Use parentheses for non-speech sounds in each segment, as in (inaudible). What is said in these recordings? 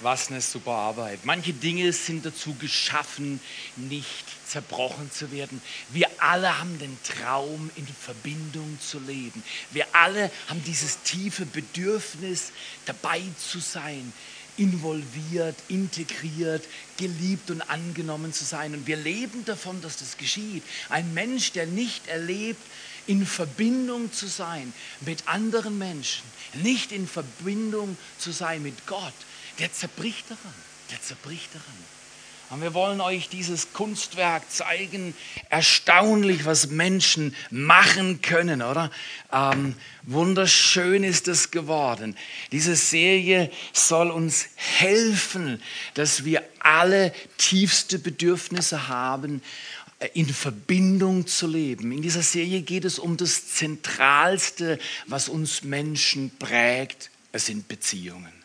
Was eine super Arbeit. Manche Dinge sind dazu geschaffen, nicht zerbrochen zu werden. Wir alle haben den Traum, in Verbindung zu leben. Wir alle haben dieses tiefe Bedürfnis, dabei zu sein, involviert, integriert, geliebt und angenommen zu sein. Und wir leben davon, dass das geschieht. Ein Mensch, der nicht erlebt, in Verbindung zu sein mit anderen Menschen, nicht in Verbindung zu sein mit Gott, der zerbricht daran. Der zerbricht daran. Und wir wollen euch dieses Kunstwerk zeigen. Erstaunlich, was Menschen machen können, oder? Ähm, wunderschön ist es geworden. Diese Serie soll uns helfen, dass wir alle tiefste Bedürfnisse haben, äh, in Verbindung zu leben. In dieser Serie geht es um das Zentralste, was uns Menschen prägt. Es sind Beziehungen.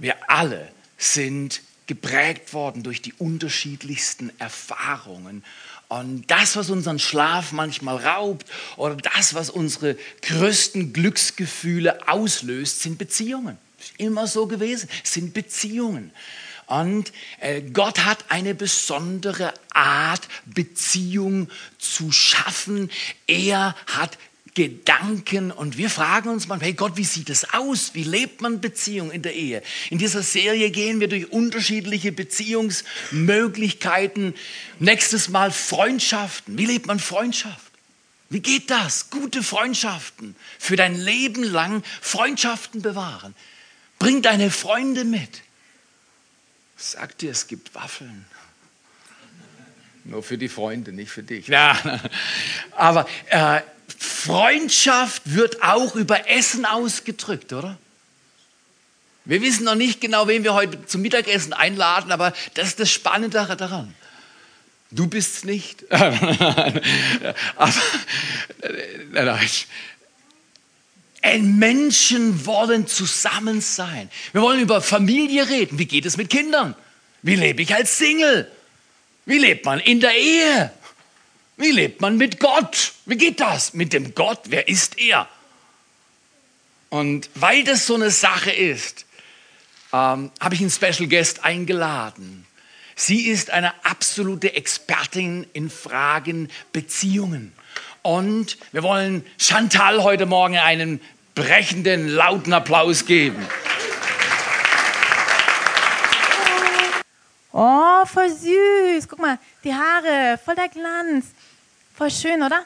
Wir alle sind geprägt worden durch die unterschiedlichsten Erfahrungen. Und das, was unseren Schlaf manchmal raubt oder das, was unsere größten Glücksgefühle auslöst, sind Beziehungen. Ist immer so gewesen, sind Beziehungen. Und äh, Gott hat eine besondere Art, Beziehung zu schaffen. Er hat Gedanken und wir fragen uns mal, hey Gott, wie sieht es aus? Wie lebt man Beziehung in der Ehe? In dieser Serie gehen wir durch unterschiedliche Beziehungsmöglichkeiten. Nächstes Mal Freundschaften. Wie lebt man Freundschaft? Wie geht das? Gute Freundschaften. Für dein Leben lang Freundschaften bewahren. Bring deine Freunde mit. Sag dir, es gibt Waffeln. Nur für die Freunde, nicht für dich. Ja, aber äh, Freundschaft wird auch über Essen ausgedrückt, oder? Wir wissen noch nicht genau, wen wir heute zum Mittagessen einladen, aber das ist das Spannende daran. Du bist es nicht. (laughs) aber, Menschen wollen zusammen sein. Wir wollen über Familie reden. Wie geht es mit Kindern? Wie lebe ich als Single? Wie lebt man in der Ehe? Wie lebt man mit Gott? Wie geht das mit dem Gott? Wer ist er? Und weil das so eine Sache ist, ähm, habe ich einen Special Guest eingeladen. Sie ist eine absolute Expertin in Fragen Beziehungen. Und wir wollen Chantal heute Morgen einen brechenden, lauten Applaus geben. Oh, voll süß. Guck mal, die Haare, voll der Glanz. Voll schön, oder?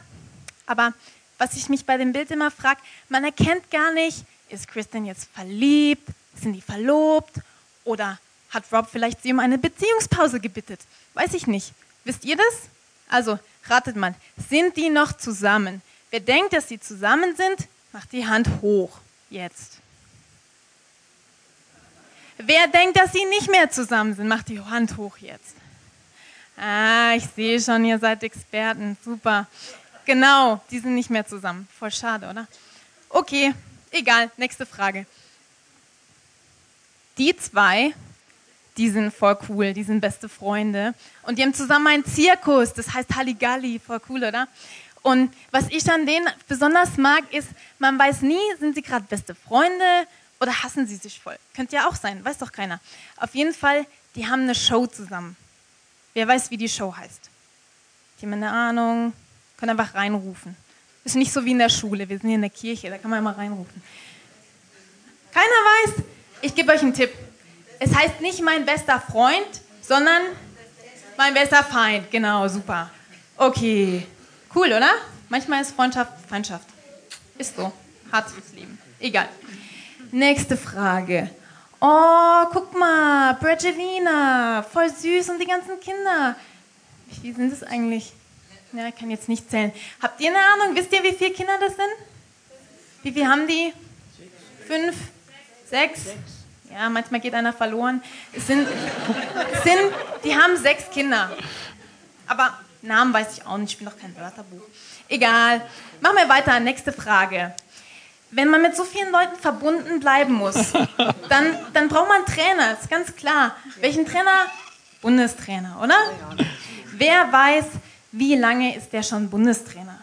Aber was ich mich bei dem Bild immer frage, man erkennt gar nicht, ist Kristen jetzt verliebt, sind die verlobt oder hat Rob vielleicht sie um eine Beziehungspause gebittet? Weiß ich nicht. Wisst ihr das? Also, ratet mal, sind die noch zusammen? Wer denkt, dass sie zusammen sind, macht die Hand hoch. Jetzt. Wer denkt, dass sie nicht mehr zusammen sind, macht die Hand hoch jetzt. Ah, ich sehe schon, ihr seid Experten. Super. Genau, die sind nicht mehr zusammen. Voll schade, oder? Okay, egal. Nächste Frage. Die zwei, die sind voll cool, die sind beste Freunde. Und die haben zusammen einen Zirkus, das heißt Halligalli. Voll cool, oder? Und was ich an denen besonders mag, ist, man weiß nie, sind sie gerade beste Freunde oder hassen sie sich voll. Könnte ja auch sein, weiß doch keiner. Auf jeden Fall, die haben eine Show zusammen. Wer weiß, wie die Show heißt? Die haben eine Ahnung, können einfach reinrufen. Ist nicht so wie in der Schule, wir sind hier in der Kirche, da kann man immer reinrufen. Keiner weiß? Ich gebe euch einen Tipp. Es heißt nicht mein bester Freund, sondern mein bester Feind. Genau, super. Okay, cool, oder? Manchmal ist Freundschaft Feindschaft. Ist so. Hartes Leben. Egal. Nächste Frage. Oh, guck mal, Brangelina, voll süß und die ganzen Kinder. Wie viele sind es eigentlich? Ja, ich kann jetzt nicht zählen. Habt ihr eine Ahnung? Wisst ihr, wie viele Kinder das sind? Wie viele haben die? Fünf? Sechs? Ja, manchmal geht einer verloren. Es sind, es sind, die haben sechs Kinder. Aber Namen weiß ich auch nicht, ich bin doch kein Wörterbuch. Egal. Machen wir weiter. Nächste Frage wenn man mit so vielen Leuten verbunden bleiben muss, (laughs) dann, dann braucht man einen Trainer, ist ganz klar. Welchen Trainer? Bundestrainer, oder? Wer weiß, wie lange ist der schon Bundestrainer?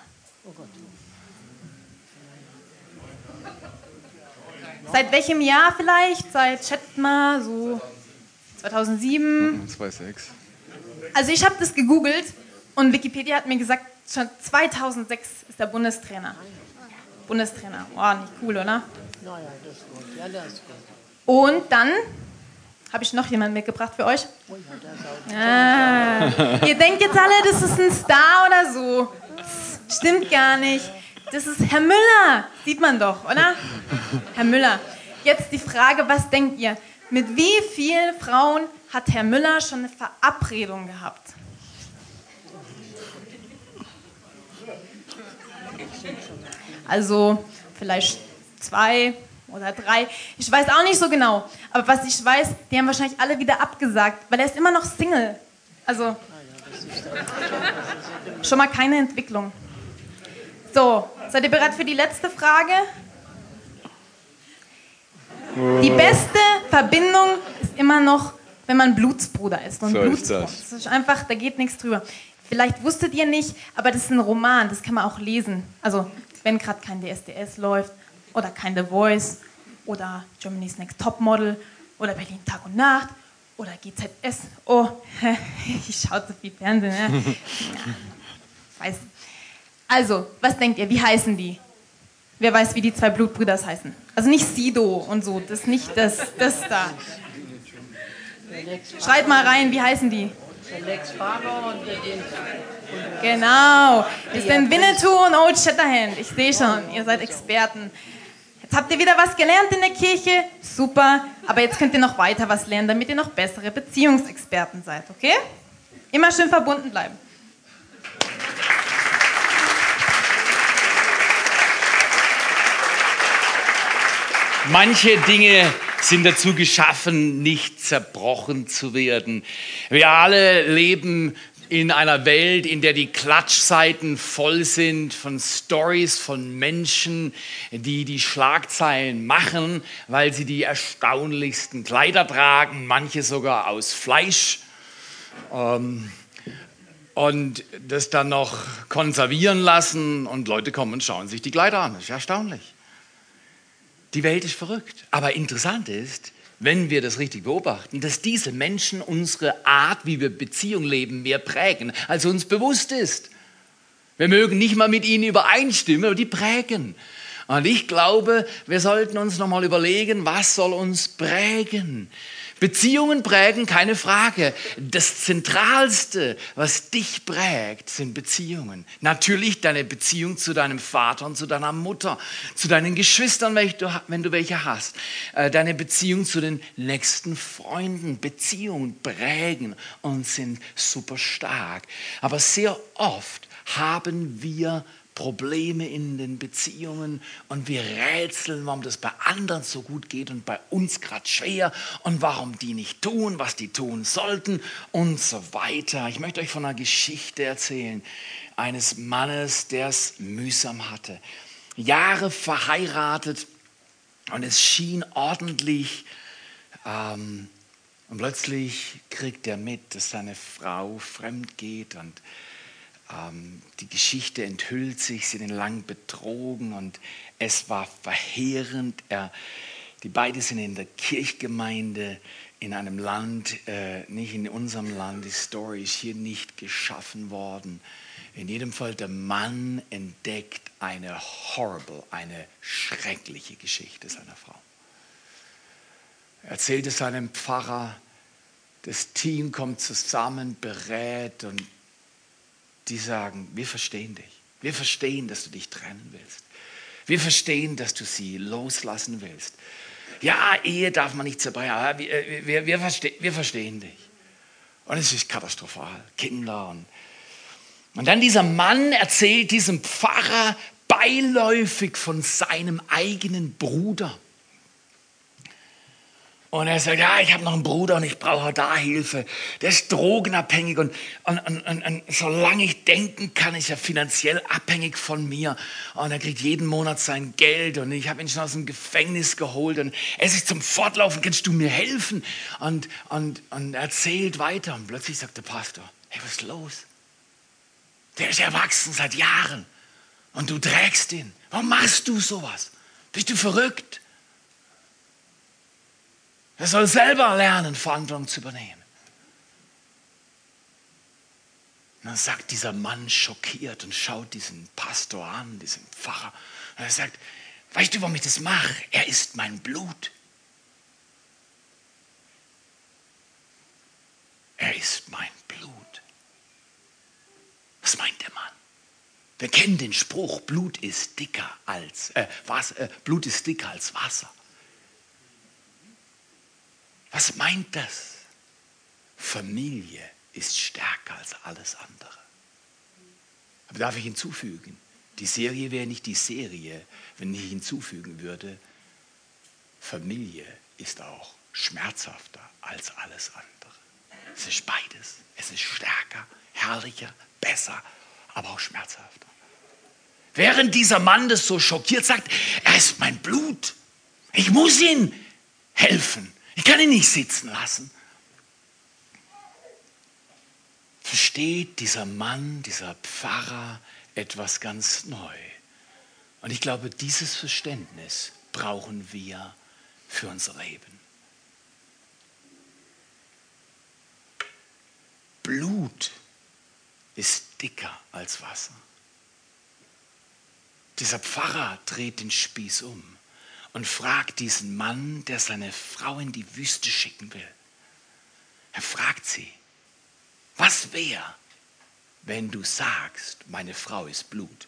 Seit welchem Jahr vielleicht? Seit, schätzt mal, so 2007? 2006. Also ich habe das gegoogelt und Wikipedia hat mir gesagt, schon 2006 ist der Bundestrainer. Bundestrainer. Oh, nicht cool, oder? Naja, das ist gut. Ja, das ist gut. Und dann habe ich noch jemanden mitgebracht für euch. Oh ja, Ah, ihr denkt jetzt alle, das ist ein Star oder so. Das stimmt gar nicht. Das ist Herr Müller. Sieht man doch, oder? Herr Müller. Jetzt die Frage, was denkt ihr? Mit wie vielen Frauen hat Herr Müller schon eine Verabredung gehabt? Also vielleicht zwei oder drei. Ich weiß auch nicht so genau. Aber was ich weiß, die haben wahrscheinlich alle wieder abgesagt, weil er ist immer noch Single. Also schon mal keine Entwicklung. So, seid ihr bereit für die letzte Frage? Die beste Verbindung ist immer noch, wenn man Blutsbruder ist. Und So ist Blutsbruder. das. das ist einfach, da geht nichts drüber. Vielleicht wusstet ihr nicht, aber das ist ein Roman, das kann man auch lesen. Also, wenn gerade kein DSDS läuft oder kein The Voice oder Germany's Next Topmodel oder Berlin Tag und Nacht oder GZS. Oh, (laughs) ich schaue zu viel Fernsehen. Ne? (laughs) Ja, weiß. Also, was denkt ihr, wie heißen die? Wer weiß, wie die zwei Blutbrüder heißen? Also nicht Sido und so, das ist nicht das, das da. Schreibt mal rein, wie heißen die? der Lex Faber und der Dings. Genau, das sind Winnetou und Old Shatterhand. Ich sehe schon, ihr seid Experten. Jetzt habt ihr wieder was gelernt in der Kirche, super. Aber jetzt könnt ihr noch weiter was lernen, damit ihr noch bessere Beziehungsexperten seid, okay? Immer schön verbunden bleiben. Manche Dinge sind dazu geschaffen, nicht zerbrochen zu werden. Wir alle leben in einer Welt, in der die Klatschseiten voll sind von Stories von Menschen, die die Schlagzeilen machen, weil sie die erstaunlichsten Kleider tragen, manche sogar aus Fleisch. Ähm, und das dann noch konservieren lassen und Leute kommen und schauen sich die Kleider an. Das ist erstaunlich. Die Welt ist verrückt. Aber interessant ist, wenn wir das richtig beobachten, dass diese Menschen unsere Art, wie wir Beziehung leben, mehr prägen, als uns bewusst ist. Wir mögen nicht mal mit ihnen übereinstimmen, aber die prägen. Und ich glaube, wir sollten uns nochmal überlegen, was soll uns prägen? Beziehungen prägen, keine Frage. Das Zentralste, was dich prägt, sind Beziehungen. Natürlich deine Beziehung zu deinem Vater und zu deiner Mutter, zu deinen Geschwistern, wenn du welche hast. Äh, Deine Beziehung zu den nächsten Freunden. Beziehungen prägen und sind super stark. Aber sehr oft haben wir Probleme in den Beziehungen und wir rätseln, warum das bei anderen so gut geht und bei uns gerade schwer und warum die nicht tun, was die tun sollten und so weiter. Ich möchte euch von einer Geschichte erzählen eines Mannes, der es mühsam hatte. Jahre verheiratet und es schien ordentlich. Ähm, und plötzlich kriegt er mit, dass seine Frau fremd geht und die Geschichte enthüllt sich, sie sind lang betrogen und es war verheerend. Er, die beiden sind in der Kirchgemeinde in einem Land, äh, nicht in unserem Land, die Story ist hier nicht geschaffen worden. In jedem Fall, der Mann entdeckt eine horrible, eine schreckliche Geschichte seiner Frau. Er erzählt es seinem Pfarrer, das Team kommt zusammen, berät und die sagen, wir verstehen dich. Wir verstehen, dass du dich trennen willst. Wir verstehen, dass du sie loslassen willst. Ja, Ehe darf man nicht zerbrechen, aber wir, wir, wir, verste wir verstehen dich. Und es ist katastrophal. Kinder und, und dann dieser Mann erzählt diesem Pfarrer beiläufig von seinem eigenen Bruder. Und er sagt, ja, ich habe noch einen Bruder und ich brauche da Hilfe. Der ist drogenabhängig und, und, und, und, und solange ich denken kann, ist er finanziell abhängig von mir. Und er kriegt jeden Monat sein Geld und ich habe ihn schon aus dem Gefängnis geholt und es ist zum Fortlaufen, kannst du mir helfen? Und, und, und er erzählt weiter und plötzlich sagt der Pastor, hey, was ist los? Der ist erwachsen seit Jahren und du trägst ihn. Warum machst du sowas? Bist du verrückt? Er soll selber lernen, Verantwortung zu übernehmen. Und dann sagt dieser Mann schockiert und schaut diesen Pastor an, diesen Pfarrer. Und er sagt, weißt du, warum ich das mache? Er ist mein Blut. Er ist mein Blut. Was meint der Mann? Wir kennen den Spruch, Blut ist dicker als äh, Wasser, äh, Blut ist dicker als Wasser. Was meint das? Familie ist stärker als alles andere. Aber darf ich hinzufügen, die Serie wäre nicht die Serie, wenn ich hinzufügen würde, Familie ist auch schmerzhafter als alles andere. Es ist beides. Es ist stärker, herrlicher, besser, aber auch schmerzhafter. Während dieser Mann das so schockiert sagt, er ist mein Blut. Ich muss ihm helfen. Ich kann ihn nicht sitzen lassen. Versteht dieser Mann, dieser Pfarrer etwas ganz neu. Und ich glaube, dieses Verständnis brauchen wir für unser Leben. Blut ist dicker als Wasser. Dieser Pfarrer dreht den Spieß um und fragt diesen Mann, der seine Frau in die Wüste schicken will. Er fragt sie, was wäre, wenn du sagst, meine Frau ist Blut?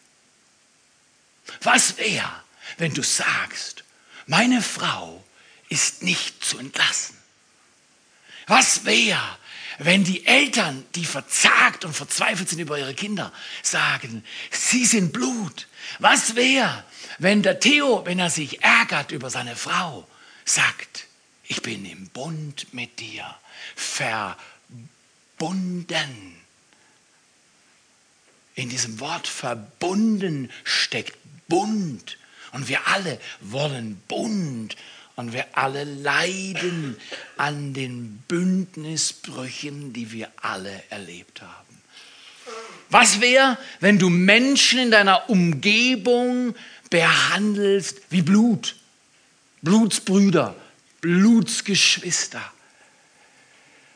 Was wäre, wenn du sagst, meine Frau ist nicht zu entlassen? Was wäre, wenn die Eltern, die verzagt und verzweifelt sind über ihre Kinder, sagen, sie sind Blut? Was wäre, wenn der Theo, wenn er sich ärgert über seine Frau, sagt, ich bin im Bund mit dir, verbunden. In diesem Wort verbunden steckt Bund. Und wir alle wollen Bund. Und wir alle leiden an den Bündnisbrüchen, die wir alle erlebt haben. Was wäre, wenn du Menschen in deiner Umgebung behandelst wie Blut? Blutsbrüder, Blutsgeschwister.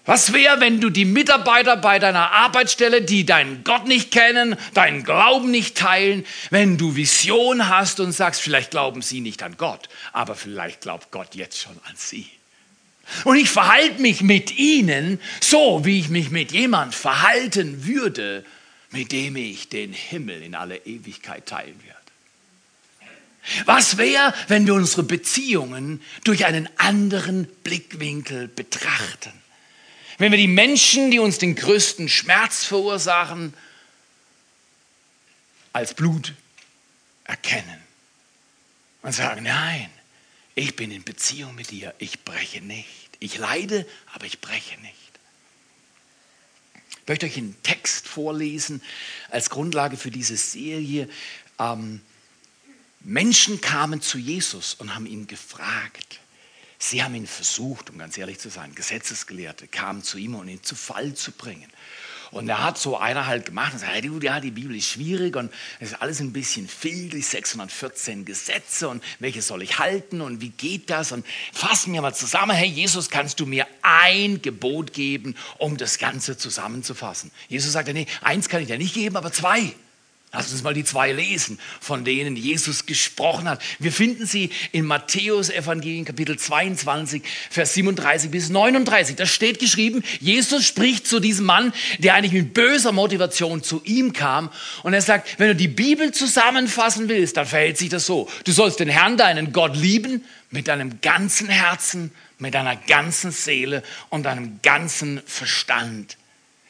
Was wäre, wenn du die Mitarbeiter bei deiner Arbeitsstelle, die deinen Gott nicht kennen, deinen Glauben nicht teilen, wenn du Vision hast und sagst, vielleicht glauben sie nicht an Gott, aber vielleicht glaubt Gott jetzt schon an sie. Und ich verhalte mich mit ihnen so, wie ich mich mit jemand verhalten würde, mit dem ich den Himmel in alle Ewigkeit teilen werde. Was wäre, wenn wir unsere Beziehungen durch einen anderen Blickwinkel betrachten? Wenn wir die Menschen, die uns den größten Schmerz verursachen, als Blut erkennen und sagen, nein, ich bin in Beziehung mit dir, ich breche nicht. Ich leide, aber ich breche nicht. Ich möchte euch einen Text vorlesen als Grundlage für diese Serie. Ähm, Menschen kamen zu Jesus und haben ihn gefragt, Sie haben ihn versucht, um ganz ehrlich zu sein, Gesetzesgelehrte kamen zu ihm, um ihn zu Fall zu bringen. Und er hat so einer halt gemacht und sagt, ja, die Bibel ist schwierig und es ist alles ein bisschen filtrig, 614 Gesetze und welche soll ich halten und wie geht das? Und fassen wir mal zusammen, hey Jesus, kannst du mir ein Gebot geben, um das Ganze zusammenzufassen? Jesus sagt, nee, eins kann ich dir nicht geben, aber zwei. Lass uns mal die zwei lesen, von denen Jesus gesprochen hat. Wir finden sie in Matthäus Evangelium Kapitel 22, Vers 37 bis 39. Da steht geschrieben, Jesus spricht zu diesem Mann, der eigentlich mit böser Motivation zu ihm kam. Und er sagt, wenn du die Bibel zusammenfassen willst, dann verhält sich das so. Du sollst den Herrn, deinen Gott lieben, mit deinem ganzen Herzen, mit deiner ganzen Seele und deinem ganzen Verstand.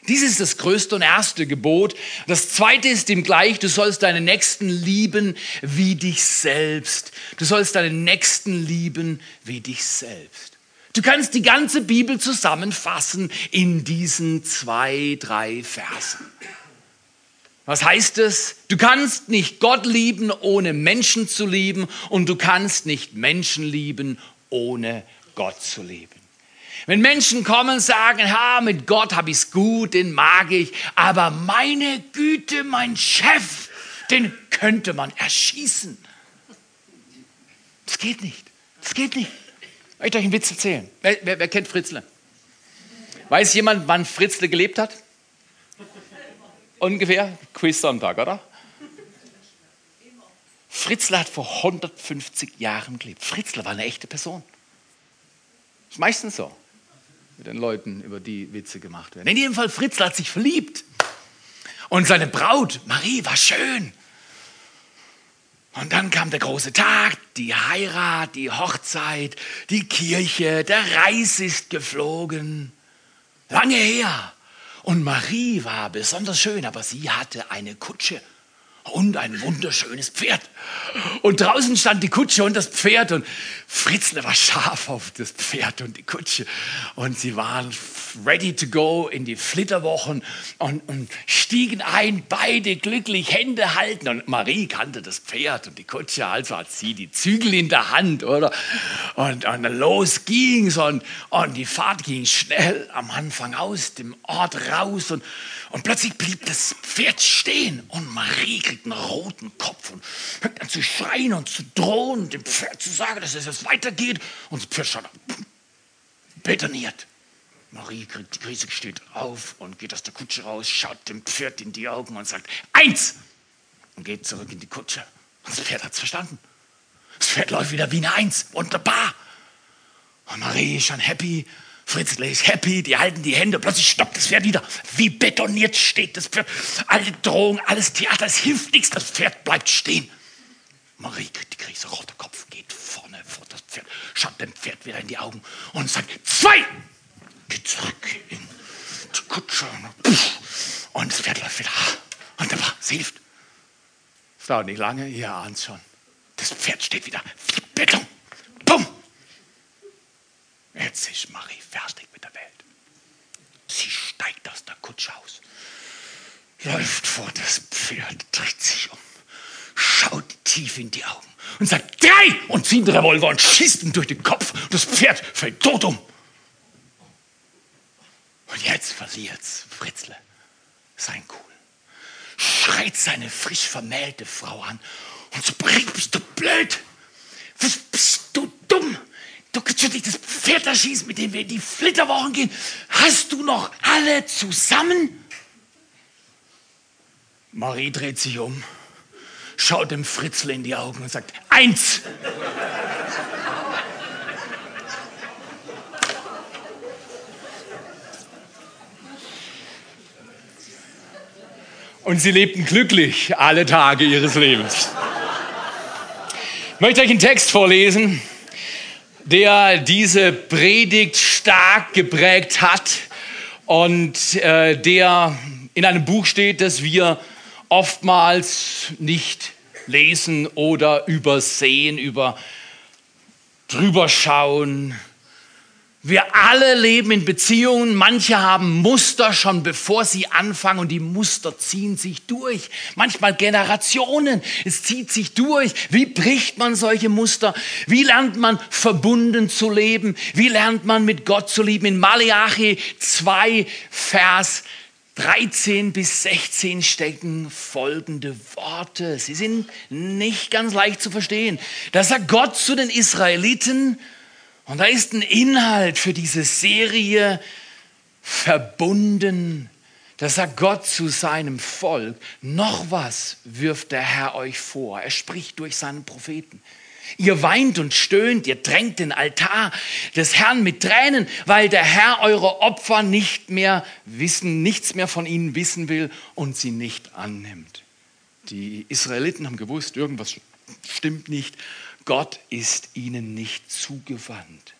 Dies ist das größte und erste Gebot. Das zweite ist ihm gleich, du sollst deinen Nächsten lieben wie dich selbst. Du sollst deinen Nächsten lieben wie dich selbst. Du kannst die ganze Bibel zusammenfassen in diesen zwei, drei Versen. Was heißt es? Du kannst nicht Gott lieben, ohne Menschen zu lieben und du kannst nicht Menschen lieben, ohne Gott zu lieben. Wenn Menschen kommen und sagen, ha, mit Gott habe ich es gut, den mag ich, aber meine Güte, mein Chef, den könnte man erschießen. Das geht nicht. Das geht nicht. Ich möchte euch einen Witz erzählen. Wer, wer, wer kennt Fritzle? Weiß jemand, wann Fritzle gelebt hat? Ungefähr? Quiz-Sonntag, oder? Fritzle hat vor 150 Jahren gelebt. Fritzle war eine echte Person. Ist meistens so, mit den Leuten, über die Witze gemacht werden. In jedem Fall, Fritzle hat sich verliebt. Und seine Braut, Marie, war schön. Und dann kam der große Tag, die Heirat, die Hochzeit, die Kirche, der Reis ist geflogen. Lange her. Und Marie war besonders schön, aber sie hatte eine Kutsche und ein wunderschönes Pferd. Und draußen stand die Kutsche und das Pferd und Fritzle war scharf auf das Pferd und die Kutsche. Und sie waren ready to go in die Flitterwochen und, und stiegen ein, beide glücklich, Hände halten. Und Marie kannte das Pferd und die Kutsche, also hat sie die Zügel in der Hand, oder? Und, und los ging's und, und die Fahrt ging schnell am Anfang aus dem Ort raus und und plötzlich blieb das Pferd stehen und Marie kriegt einen roten Kopf und fängt an zu schreien und zu drohen dem Pferd zu sagen, dass es jetzt weitergeht. Und das Pferd schaut betoniert. Marie kriegt die Krise, steht auf und geht aus der Kutsche raus, schaut dem Pferd in die Augen und sagt, eins! Und geht zurück in die Kutsche. Und das Pferd hat es verstanden. Das Pferd läuft wieder wie eine Eins. Wunderbar. Und Marie ist schon happy Fritzle ist happy, die halten die Hände, plötzlich stoppt das Pferd wieder. Wie betoniert steht das Pferd. Alle Drohungen, alles Theater, es hilft nichts, das Pferd bleibt stehen. Marie kriegt die Krise, roter Kopf, geht vorne vor das Pferd, schaut dem Pferd wieder in die Augen und sagt, zwei! Geht zurück in die Kutsche und das Pferd läuft wieder. Wunderbar, es hilft. Es dauert nicht lange, ihr ahnt schon. Das Pferd steht wieder wie Beton. Bumm! Jetzt ist Marie fertig mit der Welt. Sie steigt aus der Kutsche aus, läuft vor das Pferd, dreht sich um, schaut tief in die Augen und sagt drei und zieht den Revolver und schießt ihm durch den Kopf. Und das Pferd fällt tot um. Und jetzt verliert's Fritzle sein Cool. Schreit seine frisch vermählte Frau an und so bist du blöd? Was bist du dumm? Du kannst schon nicht das Erschießen, mit dem wir in die Flitterwochen gehen. Hast du noch alle zusammen? Marie dreht sich um, schaut dem Fritzle in die Augen und sagt, eins. Und sie lebten glücklich alle Tage ihres Lebens. Ich möchte euch einen Text vorlesen der diese Predigt stark geprägt hat und äh, der in einem Buch steht, das wir oftmals nicht lesen oder übersehen, über drüber schauen, wir alle leben in Beziehungen. Manche haben Muster schon bevor sie anfangen und die Muster ziehen sich durch. Manchmal Generationen. Es zieht sich durch. Wie bricht man solche Muster? Wie lernt man verbunden zu leben? Wie lernt man mit Gott zu lieben? In Malachi 2, Vers 13 bis 16 stecken folgende Worte. Sie sind nicht ganz leicht zu verstehen. Da sagt Gott zu den Israeliten, und da ist ein Inhalt für diese Serie verbunden. Da sagt Gott zu seinem Volk, noch was wirft der Herr euch vor. Er spricht durch seinen Propheten. Ihr weint und stöhnt, ihr drängt den Altar des Herrn mit Tränen, weil der Herr eure Opfer nicht mehr wissen, nichts mehr von ihnen wissen will und sie nicht annimmt. Die Israeliten haben gewusst, irgendwas stimmt nicht Gott ist ihnen nicht zugewandt.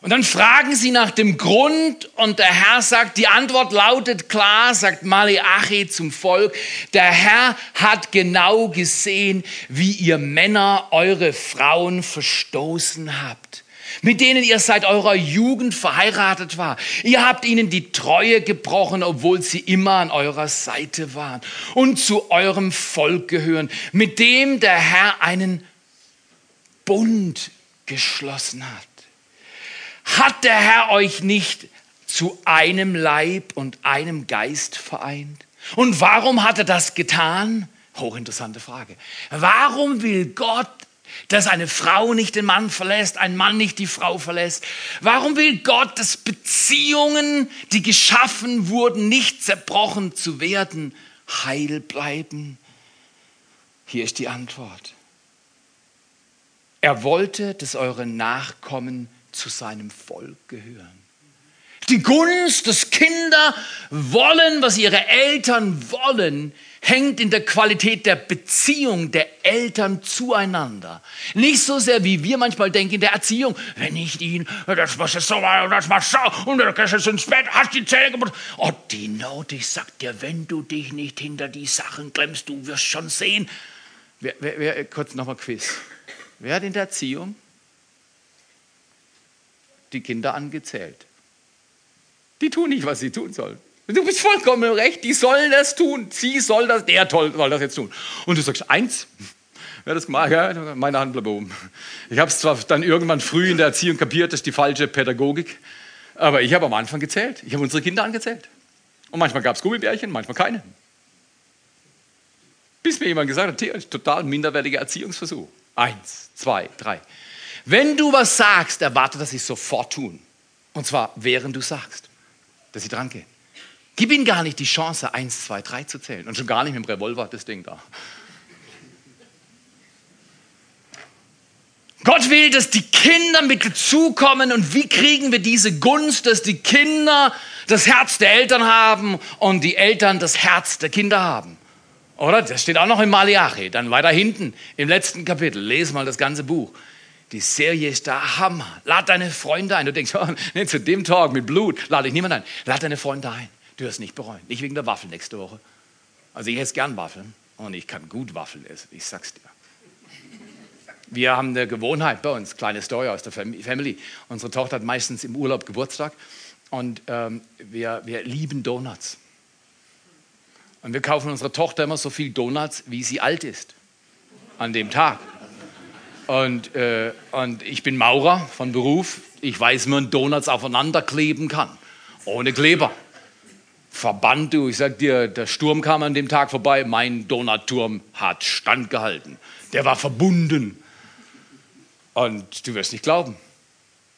Und dann fragen sie nach dem Grund und der Herr sagt, die Antwort lautet klar, sagt Maleachi zum Volk, der Herr hat genau gesehen, wie ihr Männer eure Frauen verstoßen habt, mit denen ihr seit eurer Jugend verheiratet war. Ihr habt ihnen die Treue gebrochen, obwohl sie immer an eurer Seite waren und zu eurem Volk gehören, mit dem der Herr einen Bund geschlossen hat. Hat der Herr euch nicht zu einem Leib und einem Geist vereint? Und warum hat er das getan? Hochinteressante Frage. Warum will Gott dass eine Frau nicht den Mann verlässt, ein Mann nicht die Frau verlässt? Warum will Gott, dass Beziehungen, die geschaffen wurden, nicht zerbrochen zu werden, heil bleiben? Hier ist die Antwort. Er wollte, dass eure Nachkommen zu seinem Volk gehören. Die Gunst, dass Kinder wollen, was ihre Eltern wollen, hängt in der Qualität der Beziehung der Eltern zueinander. Nicht so sehr, wie wir manchmal denken, in der Erziehung. Wenn ich ihn, das war so, das war so, und dann gehst du ins Bett, hast die Zähne gemacht. Oh, Dino, ich sag dir, wenn du dich nicht hinter die Sachen klemmst, du wirst schon sehen. Wer, wer, wer, kurz nochmal Quiz. Wer hat in der Erziehung die Kinder angezählt? Die tun nicht, was sie tun sollen. Du bist vollkommen Recht, die sollen das tun. Sie soll das, der soll das jetzt tun. Und du sagst, eins, wer das gemacht ja, meine Hand bleibt oben. Ich habe es zwar dann irgendwann früh in der Erziehung kapiert, das ist die falsche Pädagogik, aber ich habe am Anfang gezählt. Ich habe unsere Kinder angezählt. Und manchmal gab es Gummibärchen, manchmal keine. Bis mir jemand gesagt hat, total minderwertiger Erziehungsversuch. Eins, zwei, drei. Wenn du was sagst, erwarte, dass sie es sofort tun. Und zwar während du sagst, dass sie dran gehen. Gib ihnen gar nicht die Chance, eins, zwei, drei zu zählen. Und schon gar nicht mit dem Revolver, das Ding da. Gott will, dass die Kinder mit dazukommen. Und wie kriegen wir diese Gunst, dass die Kinder das Herz der Eltern haben und die Eltern das Herz der Kinder haben? Oder? Das steht auch noch in Malachi. Dann weiter hinten im letzten Kapitel. Lese mal das ganze Buch. Die Serie ist da Hammer. Lad deine Freunde ein. Du denkst, (laughs) oh, nee, zu dem Talk mit Blut lade ich niemand ein. Lad deine Freunde ein. Du wirst nicht bereuen. Nicht wegen der Waffel nächste Woche. Also ich esse gern Waffeln und ich kann gut Waffeln essen. Ich sag's dir. Wir haben eine Gewohnheit bei uns, kleine Story aus der Family. Unsere Tochter hat meistens im Urlaub Geburtstag und ähm, wir, wir lieben Donuts. Und wir kaufen unserer Tochter immer so viel Donuts, wie sie alt ist. An dem Tag. Und, äh, und ich bin Maurer von Beruf. Ich weiß, wie man Donuts aufeinander kleben kann. Ohne Kleber. Verband, du, ich sag dir, der Sturm kam an dem Tag vorbei. Mein Donutturm hat standgehalten. Der war verbunden. Und du wirst nicht glauben,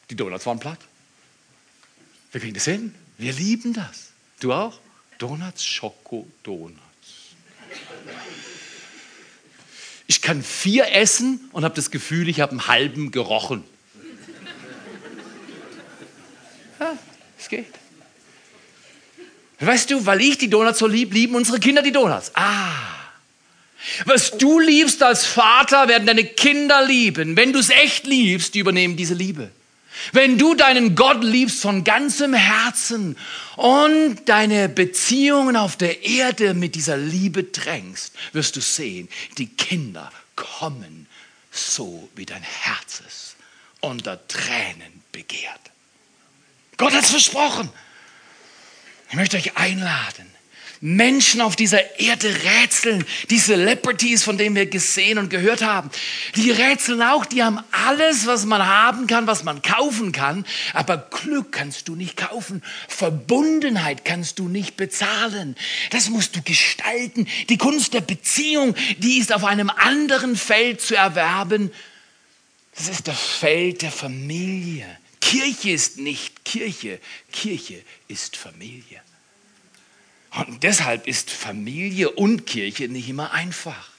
die Donuts waren platt. Wir kriegen das hin. Wir lieben das. Du auch? Donuts, Schoko-Donuts. Ich kann vier essen und habe das Gefühl, ich habe einen halben gerochen. Ja, es geht. Weißt du, weil ich die Donuts so lieb, lieben unsere Kinder die Donuts. Ah. Was du liebst als Vater, werden deine Kinder lieben. Wenn du es echt liebst, die übernehmen diese Liebe. Wenn du deinen Gott liebst von ganzem Herzen und deine Beziehungen auf der Erde mit dieser Liebe drängst, wirst du sehen, die Kinder kommen so, wie dein Herz es unter Tränen begehrt. Gott hat es versprochen. Ich möchte euch einladen, Menschen auf dieser Erde rätseln. Die Celebrities, von denen wir gesehen und gehört haben, die rätseln auch, die haben alles, was man haben kann, was man kaufen kann. Aber Glück kannst du nicht kaufen. Verbundenheit kannst du nicht bezahlen. Das musst du gestalten. Die Kunst der Beziehung, die ist auf einem anderen Feld zu erwerben. Das ist das Feld der Familie. Kirche ist nicht Kirche, Kirche ist Familie. Und deshalb ist Familie und Kirche nicht immer einfach.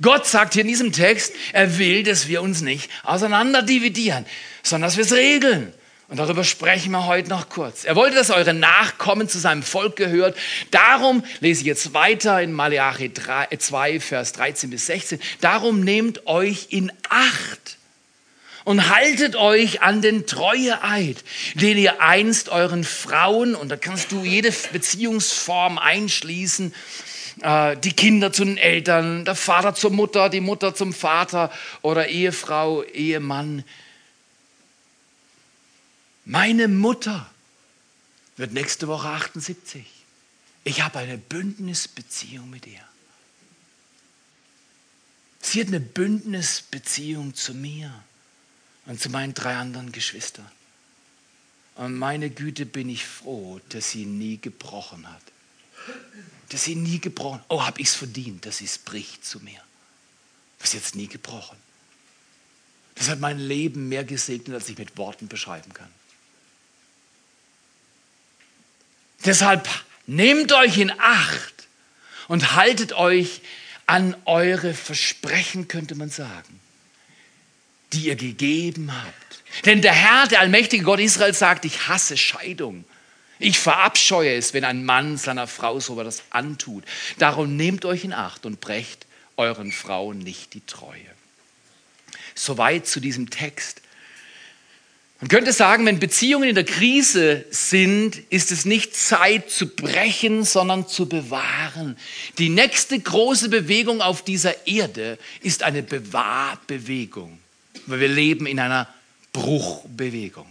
Gott sagt hier in diesem Text, er will, dass wir uns nicht auseinander dividieren, sondern dass wir es regeln. Und darüber sprechen wir heute noch kurz. Er wollte, dass eure Nachkommen zu seinem Volk gehört. Darum lese ich jetzt weiter in Malachi 2, Vers 13 bis 16. Darum nehmt euch in Acht und haltet euch an den Treueeid, den ihr einst euren Frauen, und da kannst du jede Beziehungsform einschließen, äh, die Kinder zu den Eltern, der Vater zur Mutter, die Mutter zum Vater oder Ehefrau, Ehemann. Meine Mutter wird nächste Woche 78. Ich habe eine Bündnisbeziehung mit ihr. Sie hat eine Bündnisbeziehung zu mir und zu meinen drei anderen Geschwistern. Und meine Güte bin ich froh, dass sie nie gebrochen hat. Dass sie nie gebrochen. Oh, habe ich es verdient, dass sie es bricht zu mir. Was jetzt nie gebrochen. Das hat mein Leben mehr gesegnet, als ich mit Worten beschreiben kann. Deshalb nehmt euch in Acht und haltet euch an eure Versprechen, könnte man sagen, die ihr gegeben habt. Denn der Herr, der allmächtige Gott Israel sagt, ich hasse Scheidung. Ich verabscheue es, wenn ein Mann seiner Frau so etwas antut. Darum nehmt euch in Acht und brecht euren Frauen nicht die Treue. Soweit zu diesem Text. Man könnte sagen, wenn Beziehungen in der Krise sind, ist es nicht Zeit zu brechen, sondern zu bewahren. Die nächste große Bewegung auf dieser Erde ist eine Bewahrbewegung, weil wir leben in einer Bruchbewegung.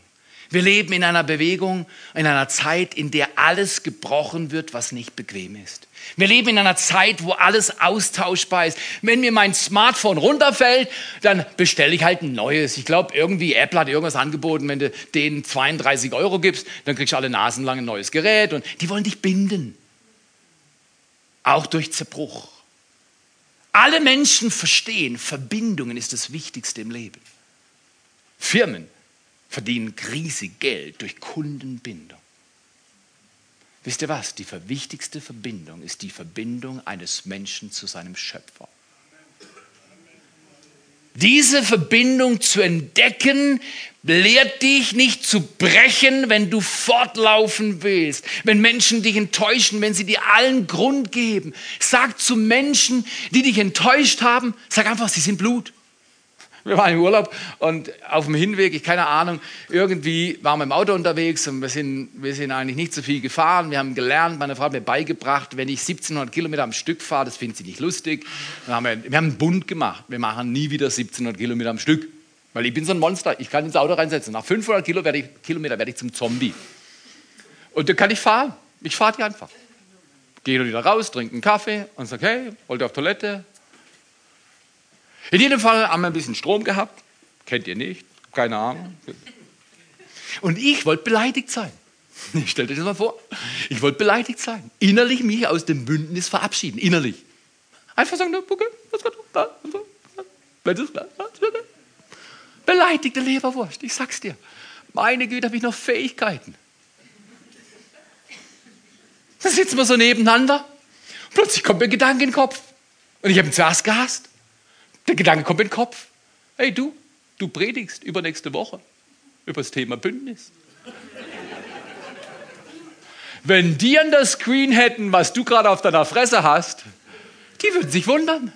Wir leben in einer Bewegung, in einer Zeit, in der alles gebrochen wird, was nicht bequem ist. Wir leben in einer Zeit, wo alles austauschbar ist. Wenn mir mein Smartphone runterfällt, dann bestelle ich halt ein neues. Ich glaube, irgendwie Apple hat irgendwas angeboten, wenn du denen 32 Euro gibst, dann kriegst du alle Nasen lang ein neues Gerät und die wollen dich binden. Auch durch Zerbruch. Alle Menschen verstehen, Verbindungen ist das Wichtigste im Leben. Firmen verdienen riesig Geld durch Kundenbindung. Wisst ihr was? Die wichtigste Verbindung ist die Verbindung eines Menschen zu seinem Schöpfer. Diese Verbindung zu entdecken, lehrt dich nicht zu brechen, wenn du fortlaufen willst. Wenn Menschen dich enttäuschen, wenn sie dir allen Grund geben. Sag zu Menschen, die dich enttäuscht haben, sag einfach, sie sind Blut. Wir waren im Urlaub und auf dem Hinweg, ich keine Ahnung, irgendwie waren wir im Auto unterwegs und wir sind, wir sind eigentlich nicht so viel gefahren. Wir haben gelernt, meine Frau hat mir beigebracht, wenn ich 1700 Kilometer am Stück fahre, das findet sie nicht lustig. Haben wir, wir haben einen Bund gemacht. Wir machen nie wieder 1700 Kilometer am Stück. Weil ich bin so ein Monster. Ich kann ins Auto reinsetzen. Nach 500 Kilo werde ich, Kilometer werde ich zum Zombie. Und dann kann ich fahren. Ich fahre die einfach. Gehe wieder raus, trinke einen Kaffee und sage, hey, wollt ihr auf Toilette? In jedem Fall haben wir ein bisschen Strom gehabt. Kennt ihr nicht? Keine Ahnung. Und ich wollte beleidigt sein. (laughs) Stellt euch das mal vor. Ich wollte beleidigt sein. Innerlich mich aus dem Bündnis verabschieden. Innerlich. Einfach sagen, okay, was geht da? Wenn das Beleidigte Leberwurst, ich sag's dir. Meine Güte, habe ich noch Fähigkeiten. Da sitzen wir so nebeneinander. Plötzlich kommt mir ein Gedanke in den Kopf. Und ich habe ihn zuerst gehasst. Der Gedanke kommt in den Kopf. Hey du, du predigst übernächste Woche über das Thema Bündnis. Wenn die an der Screen hätten, was du gerade auf deiner Fresse hast, die würden sich wundern.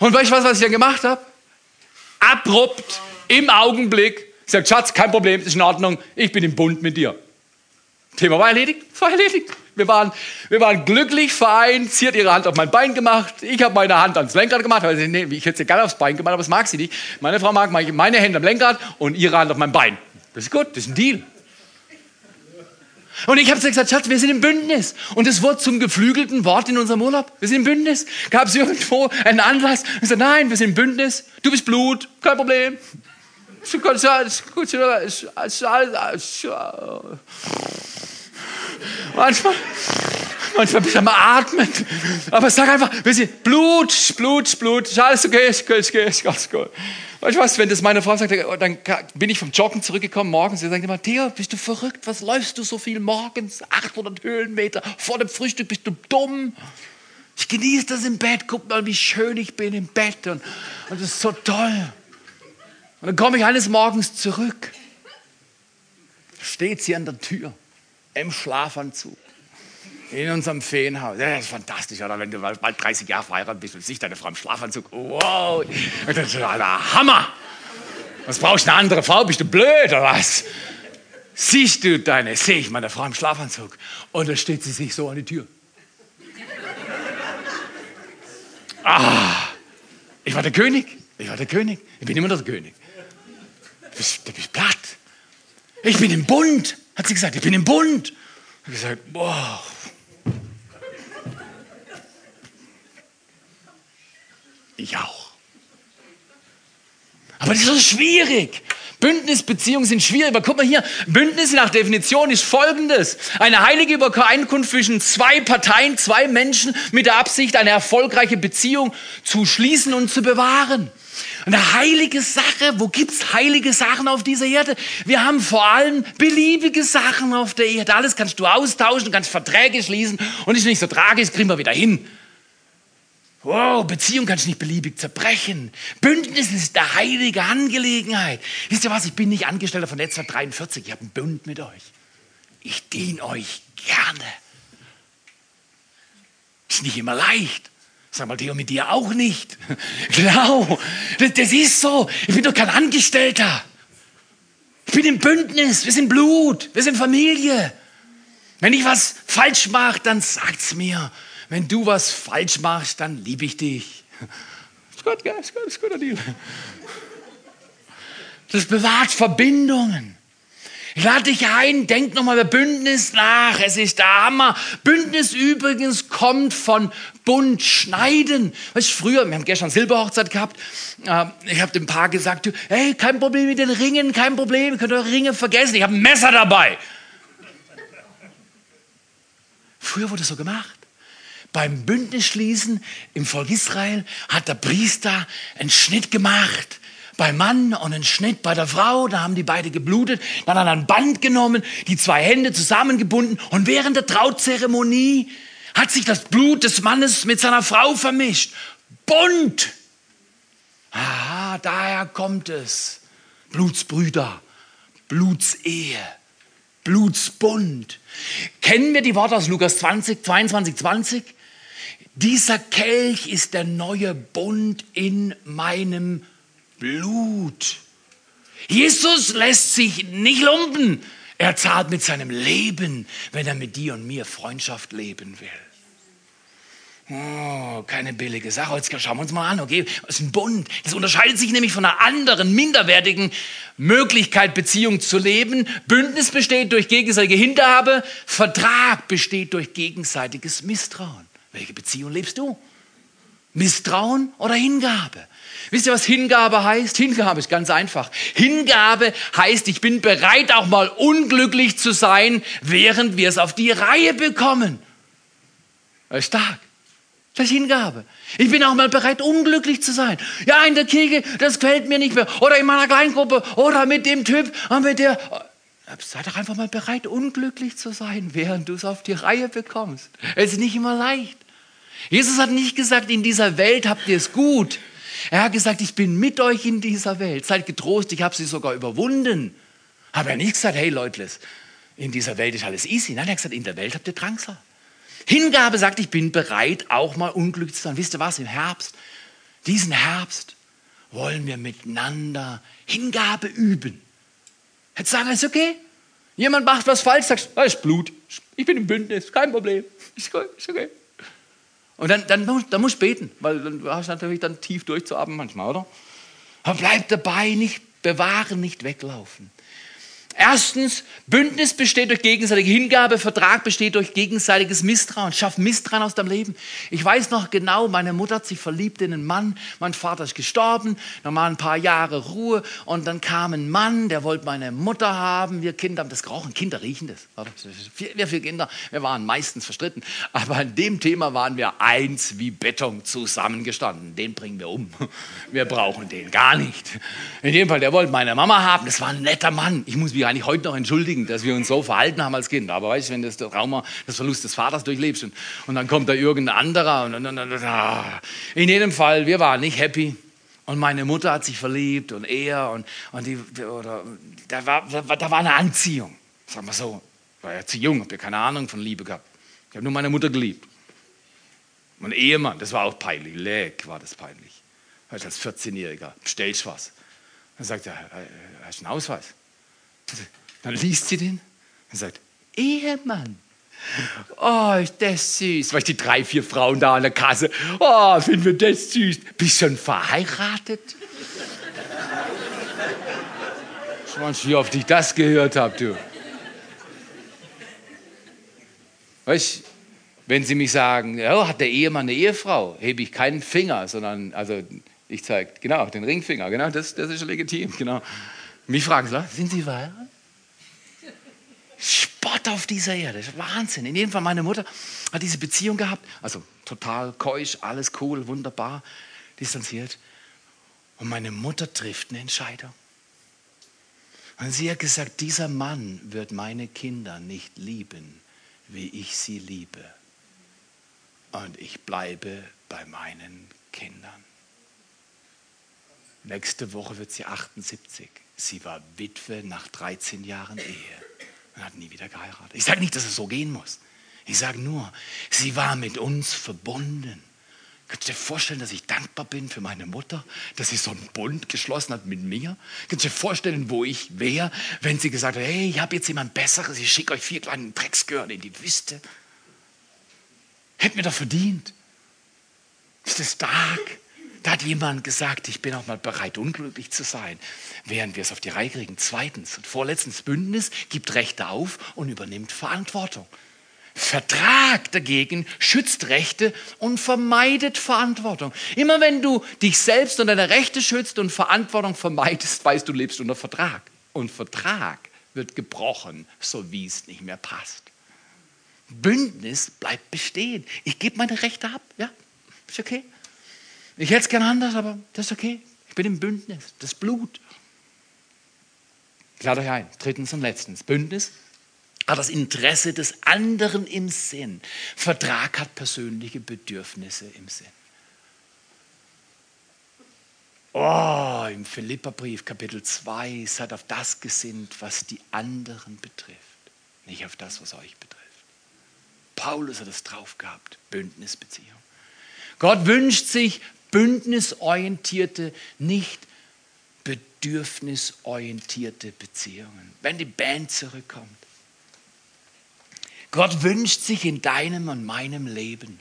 Und weißt du was, was ich dann gemacht habe? Abrupt, im Augenblick, sagt, Schatz, kein Problem, ist in Ordnung, ich bin im Bund mit dir. Thema war erledigt, war erledigt. Wir waren, wir waren glücklich vereint. Sie hat ihre Hand auf mein Bein gemacht. Ich habe meine Hand ans Lenkrad gemacht. Also, nee, ich hätte sie gerne aufs Bein gemacht, aber das mag sie nicht. Meine Frau mag meine Hände am Lenkrad und ihre Hand auf mein Bein. Das ist gut, das ist ein Deal. Und ich habe gesagt, Schatz, wir sind im Bündnis. Und es wurde zum geflügelten Wort in unserem Urlaub. Wir sind im Bündnis. Gab es irgendwo einen Anlass? Ich sagte, nein, wir sind im Bündnis. Du bist Blut, kein Problem. Manchmal, manchmal bist du am Atmen. Aber sag einfach, wir sind Blut, Blut, Blut. Alles okay, ist gut, ist gut, ist ganz gut. Weißt du was, wenn das meine Frau sagt, dann bin ich vom Joggen zurückgekommen morgens. Sie sagt immer, Theo, bist du verrückt? Was läufst du so viel morgens? 800 Höhenmeter vor dem Frühstück, bist du dumm? Ich genieße das im Bett. Guck mal, wie schön ich bin im Bett. Und, und das ist so toll. Und dann komme ich eines Morgens zurück. Steht sie an der Tür im Schlafanzug in unserem Feenhaus. Ja, das ist fantastisch, oder? Wenn du bald 30 Jahre verheiratet bist und siehst deine Frau im Schlafanzug. Wow, das ist der Hammer. Was brauchst du eine andere Frau? Bist du blöd oder was? Siehst du deine, sehe ich meine Frau im Schlafanzug und da steht sie sich so an die Tür. Ah, ich war der König. Ich war der König. Ich bin immer der König. Du bist, du bist platt. Ich bin im Bund. Hat sie gesagt, ich bin im Bund. Ich habe gesagt, boah. Ich auch. Aber das ist so schwierig. Bündnisbeziehungen sind schwierig, aber guck mal hier, Bündnis nach Definition ist folgendes. Eine heilige Übereinkunft zwischen zwei Parteien, zwei Menschen mit der Absicht, eine erfolgreiche Beziehung zu schließen und zu bewahren. Eine heilige Sache, wo gibt's heilige Sachen auf dieser Erde? Wir haben vor allem beliebige Sachen auf der Erde. Alles kannst du austauschen, kannst Verträge schließen und ist nicht so tragisch, kriegen wir wieder hin. Wow, Beziehung kannst du nicht beliebig zerbrechen. Bündnis ist eine heilige Angelegenheit. Wisst ihr was? Ich bin nicht Angestellter von Netzwerk 43. Ich habe einen Bund mit euch. Ich diene euch gerne. Ist nicht immer leicht. Sag mal, Theo, mit dir auch nicht. (laughs) Genau, das, das ist so. Ich bin doch kein Angestellter. Ich bin im Bündnis. Wir sind Blut. Wir sind Familie. Wenn ich was falsch mache, dann sagt's mir. Wenn du was falsch machst, dann liebe ich dich. Ist gut, gell? Ist gut, ist guter Deal. Das bewahrt Verbindungen. Ich lade dich ein, denk nochmal über Bündnis nach. Es ist der Hammer. Bündnis übrigens kommt von Bund schneiden. Weißt du, früher, wir haben gestern Silberhochzeit gehabt. Äh, ich habe dem Paar gesagt, hey, kein Problem mit den Ringen, kein Problem, ihr könnt eure Ringe vergessen. Ich habe ein Messer dabei. Früher wurde so gemacht. Beim Bündnisschließen im Volk Israel hat der Priester einen Schnitt gemacht beim Mann und einen Schnitt bei der Frau. Da haben die beide geblutet. Dann hat er ein Band genommen, die zwei Hände zusammengebunden und während der Trauzeremonie hat sich das Blut des Mannes mit seiner Frau vermischt. Bunt. Aha, daher kommt es. Blutsbrüder, Blutsehe, Blutsbund. Kennen wir die Worte aus Lukas 20, 22, 20? Dieser Kelch ist der neue Bund in meinem Blut. Jesus lässt sich nicht lumpen. Er zahlt mit seinem Leben, wenn er mit dir und mir Freundschaft leben will. Oh, keine billige Sache. Jetzt schauen wir uns mal an, okay? Das ist ein Bund. Das unterscheidet sich nämlich von einer anderen, minderwertigen Möglichkeit, Beziehung zu leben. Bündnis besteht durch gegenseitige Hingabe. Vertrag besteht durch gegenseitiges Misstrauen. Welche Beziehung lebst du? Misstrauen oder Hingabe? Wisst ihr, was Hingabe heißt? Hingabe ist ganz einfach. Hingabe heißt, ich bin bereit, auch mal unglücklich zu sein, während wir es auf die Reihe bekommen. Das ist stark. Das ist Hingabe. Ich bin auch mal bereit, unglücklich zu sein. Ja, in der Kirche, das gefällt mir nicht mehr. Oder in meiner Kleingruppe. Oder mit dem Typ. Und mit der. Sei doch einfach mal bereit, unglücklich zu sein, während du es auf die Reihe bekommst. Es ist nicht immer leicht. Jesus hat nicht gesagt, in dieser Welt habt ihr es gut. Er hat gesagt, ich bin mit euch in dieser Welt. Seid getrost, ich habe sie sogar überwunden. Aber er hat nicht gesagt, hey Leute, in dieser Welt ist alles easy. Nein, er hat gesagt, in der Welt habt ihr Drangsal. Hingabe sagt, ich bin bereit, auch mal unglücklich zu sein. Wisst ihr was, im Herbst, diesen Herbst, wollen wir miteinander Hingabe üben. Jetzt sagen, ist okay. Jemand macht was falsch, sagst, da ist Blut. Ich bin im Bündnis, kein Problem. Ist okay. Und dann, dann, dann musst du beten, weil du hast natürlich dann tief durchzuatmen manchmal, oder? Aber bleib dabei, nicht bewahren, nicht weglaufen. Erstens, Bündnis besteht durch gegenseitige Hingabe, Vertrag besteht durch gegenseitiges Misstrauen. Schaff Misstrauen aus deinem Leben. Ich weiß noch genau, meine Mutter hat sich verliebt in einen Mann, mein Vater ist gestorben, dann waren ein paar Jahre Ruhe und dann kam ein Mann, der wollte meine Mutter haben. Wir Kinder haben das gerochen, Kinder riechen das. Wir vier Kinder, wir waren meistens verstritten, aber an dem Thema waren wir eins wie Beton zusammengestanden. Den bringen wir um. Wir brauchen den gar nicht. In dem Fall, der wollte meine Mama haben, das war ein netter Mann. Ich muss mich eigentlich heute noch entschuldigen, dass wir uns so verhalten haben als Kind. Aber weißt du, wenn du das Trauma, das Verlust des Vaters durchlebst und, und dann kommt da irgendein anderer und, und, und, und ah. in jedem Fall, wir waren nicht happy. Und meine Mutter hat sich verliebt und er und, und die, oder, da, war, da war eine Anziehung, sagen wir so. Ich war ja zu jung, habe ja keine Ahnung von Liebe gehabt. Ich habe nur meine Mutter geliebt. Mein Ehemann, das war auch peinlich. Leck war das peinlich. Als 14-Jähriger, bestellst was. Dann sagt er, hast du einen Ausweis? Dann liest sie den und sagt, Ehemann. Oh, ist das süß. Weißt du, die drei, vier Frauen da an der Kasse. Oh, finden wir das süß. Bist schon verheiratet? Schwanz, wie oft ich das gehört habe, du. Weißt wenn sie mich sagen, oh, hat der Ehemann eine Ehefrau, hebe ich keinen Finger, sondern, also ich zeige, genau, den Ringfinger, genau, das, das ist legitim, genau. Mich fragen sie, sind Sie verheiratet? Spott auf dieser Erde. Wahnsinn. In jedem Fall, meine Mutter hat diese Beziehung gehabt. Also total keusch, alles cool, wunderbar, distanziert. Und meine Mutter trifft eine Entscheidung. Und sie hat gesagt, dieser Mann wird meine Kinder nicht lieben, wie ich sie liebe. Und ich bleibe bei meinen Kindern. Nächste Woche wird sie 78. Sie war Witwe nach 13 Jahren Ehe und hat nie wieder geheiratet. Ich sage nicht, dass es so gehen muss. Ich sage nur, sie war mit uns verbunden. Könntest du dir vorstellen, dass ich dankbar bin für meine Mutter, dass sie so einen Bund geschlossen hat mit mir? Könntest du dir vorstellen, wo ich wäre, wenn sie gesagt hat, hey, ich habe jetzt jemand Besseres, ich schicke euch vier kleine Drecksgehörn in die Wüste? Hätte mir doch verdient. Ist das stark? Da hat jemand gesagt, ich bin auch mal bereit, unglücklich zu sein, während wir es auf die Reihe kriegen. Zweitens und vorletztens, Bündnis gibt Rechte auf und übernimmt Verantwortung. Vertrag dagegen schützt Rechte und vermeidet Verantwortung. Immer wenn du dich selbst und deine Rechte schützt und Verantwortung vermeidest, weißt du, lebst unter Vertrag. Und Vertrag wird gebrochen, so wie es nicht mehr passt. Bündnis bleibt bestehen. Ich gebe meine Rechte ab. Ja, ist okay. Ich hätte es gern anders, aber das ist okay. Ich bin im Bündnis. Das Blut. Ich lade euch ein. Drittens und letztens. Bündnis hat das Interesse des anderen im Sinn. Vertrag hat persönliche Bedürfnisse im Sinn. Oh, im Philipperbrief Kapitel 2 seid auf das gesinnt, was die anderen betrifft, nicht auf das, was euch betrifft. Paulus hat es drauf gehabt, Bündnisbeziehung. Gott wünscht sich bündnisorientierte, nicht bedürfnisorientierte Beziehungen. Wenn die Band zurückkommt. Gott wünscht sich in deinem und meinem Leben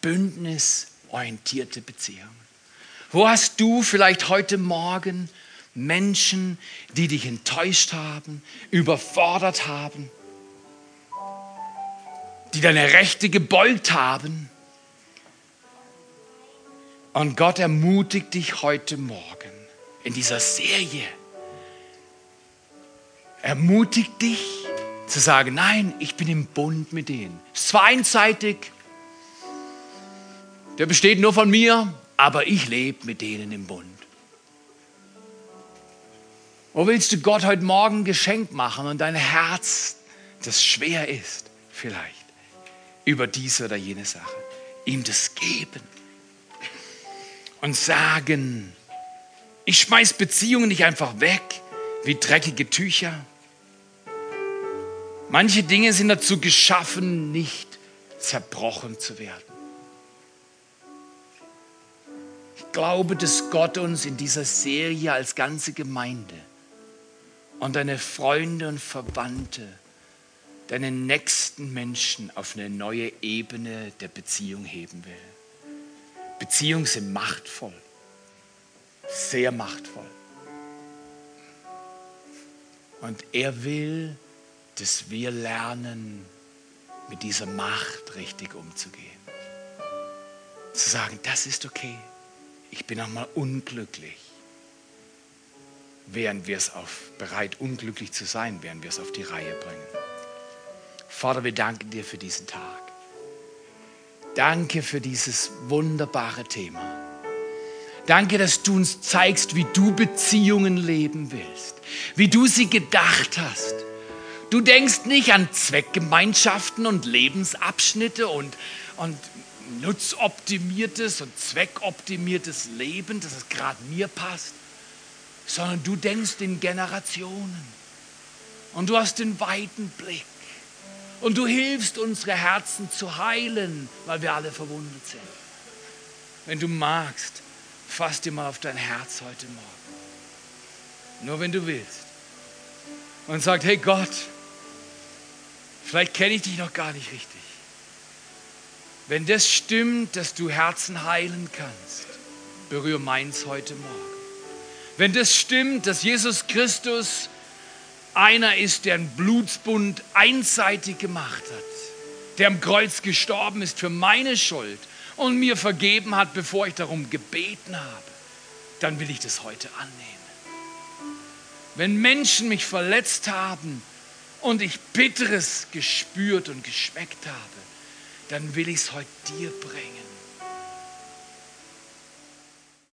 bündnisorientierte Beziehungen. Wo hast du vielleicht heute Morgen Menschen, die dich enttäuscht haben, überfordert haben, die deine Rechte gebeugt haben? Und Gott ermutigt dich heute Morgen in dieser Serie. Ermutigt dich zu sagen, nein, ich bin im Bund mit denen. Es ist zwar einseitig, der besteht nur von mir, aber ich lebe mit denen im Bund. Wo willst du Gott heute Morgen ein Geschenk machen und dein Herz, das schwer ist, vielleicht, über diese oder jene Sache, ihm das geben? Und sagen, ich schmeiß Beziehungen nicht einfach weg wie dreckige Tücher. Manche Dinge sind dazu geschaffen, nicht zerbrochen zu werden. Ich glaube, dass Gott uns in dieser Serie als ganze Gemeinde und deine Freunde und Verwandte, deine nächsten Menschen auf eine neue Ebene der Beziehung heben will. Beziehungen sind machtvoll, sehr machtvoll. Und er will, dass wir lernen, mit dieser Macht richtig umzugehen. Zu sagen, das ist okay. Ich bin auch mal unglücklich. Während wir es auf, bereit, unglücklich zu sein, während wir es auf die Reihe bringen. Vater, wir danken dir für diesen Tag. Danke für dieses wunderbare Thema. Danke, dass du uns zeigst, wie du Beziehungen leben willst, wie du sie gedacht hast. Du denkst nicht an Zweckgemeinschaften und Lebensabschnitte und, und nutzoptimiertes und zweckoptimiertes Leben, dass es gerade mir passt, sondern du denkst in Generationen und du hast den weiten Blick. Und du hilfst unsere Herzen zu heilen, weil wir alle verwundet sind. Wenn du magst, fass dir mal auf dein Herz heute Morgen. Nur wenn du willst. Und sag, hey Gott, vielleicht kenne ich dich noch gar nicht richtig. Wenn das stimmt, dass du Herzen heilen kannst, berühre meins heute Morgen. Wenn das stimmt, dass Jesus Christus einer ist, der einen Blutsbund einseitig gemacht hat, der am Kreuz gestorben ist für meine Schuld und mir vergeben hat, bevor ich darum gebeten habe, dann will ich das heute annehmen. Wenn Menschen mich verletzt haben und ich Bitteres gespürt und geschmeckt habe, dann will ich es heute dir bringen.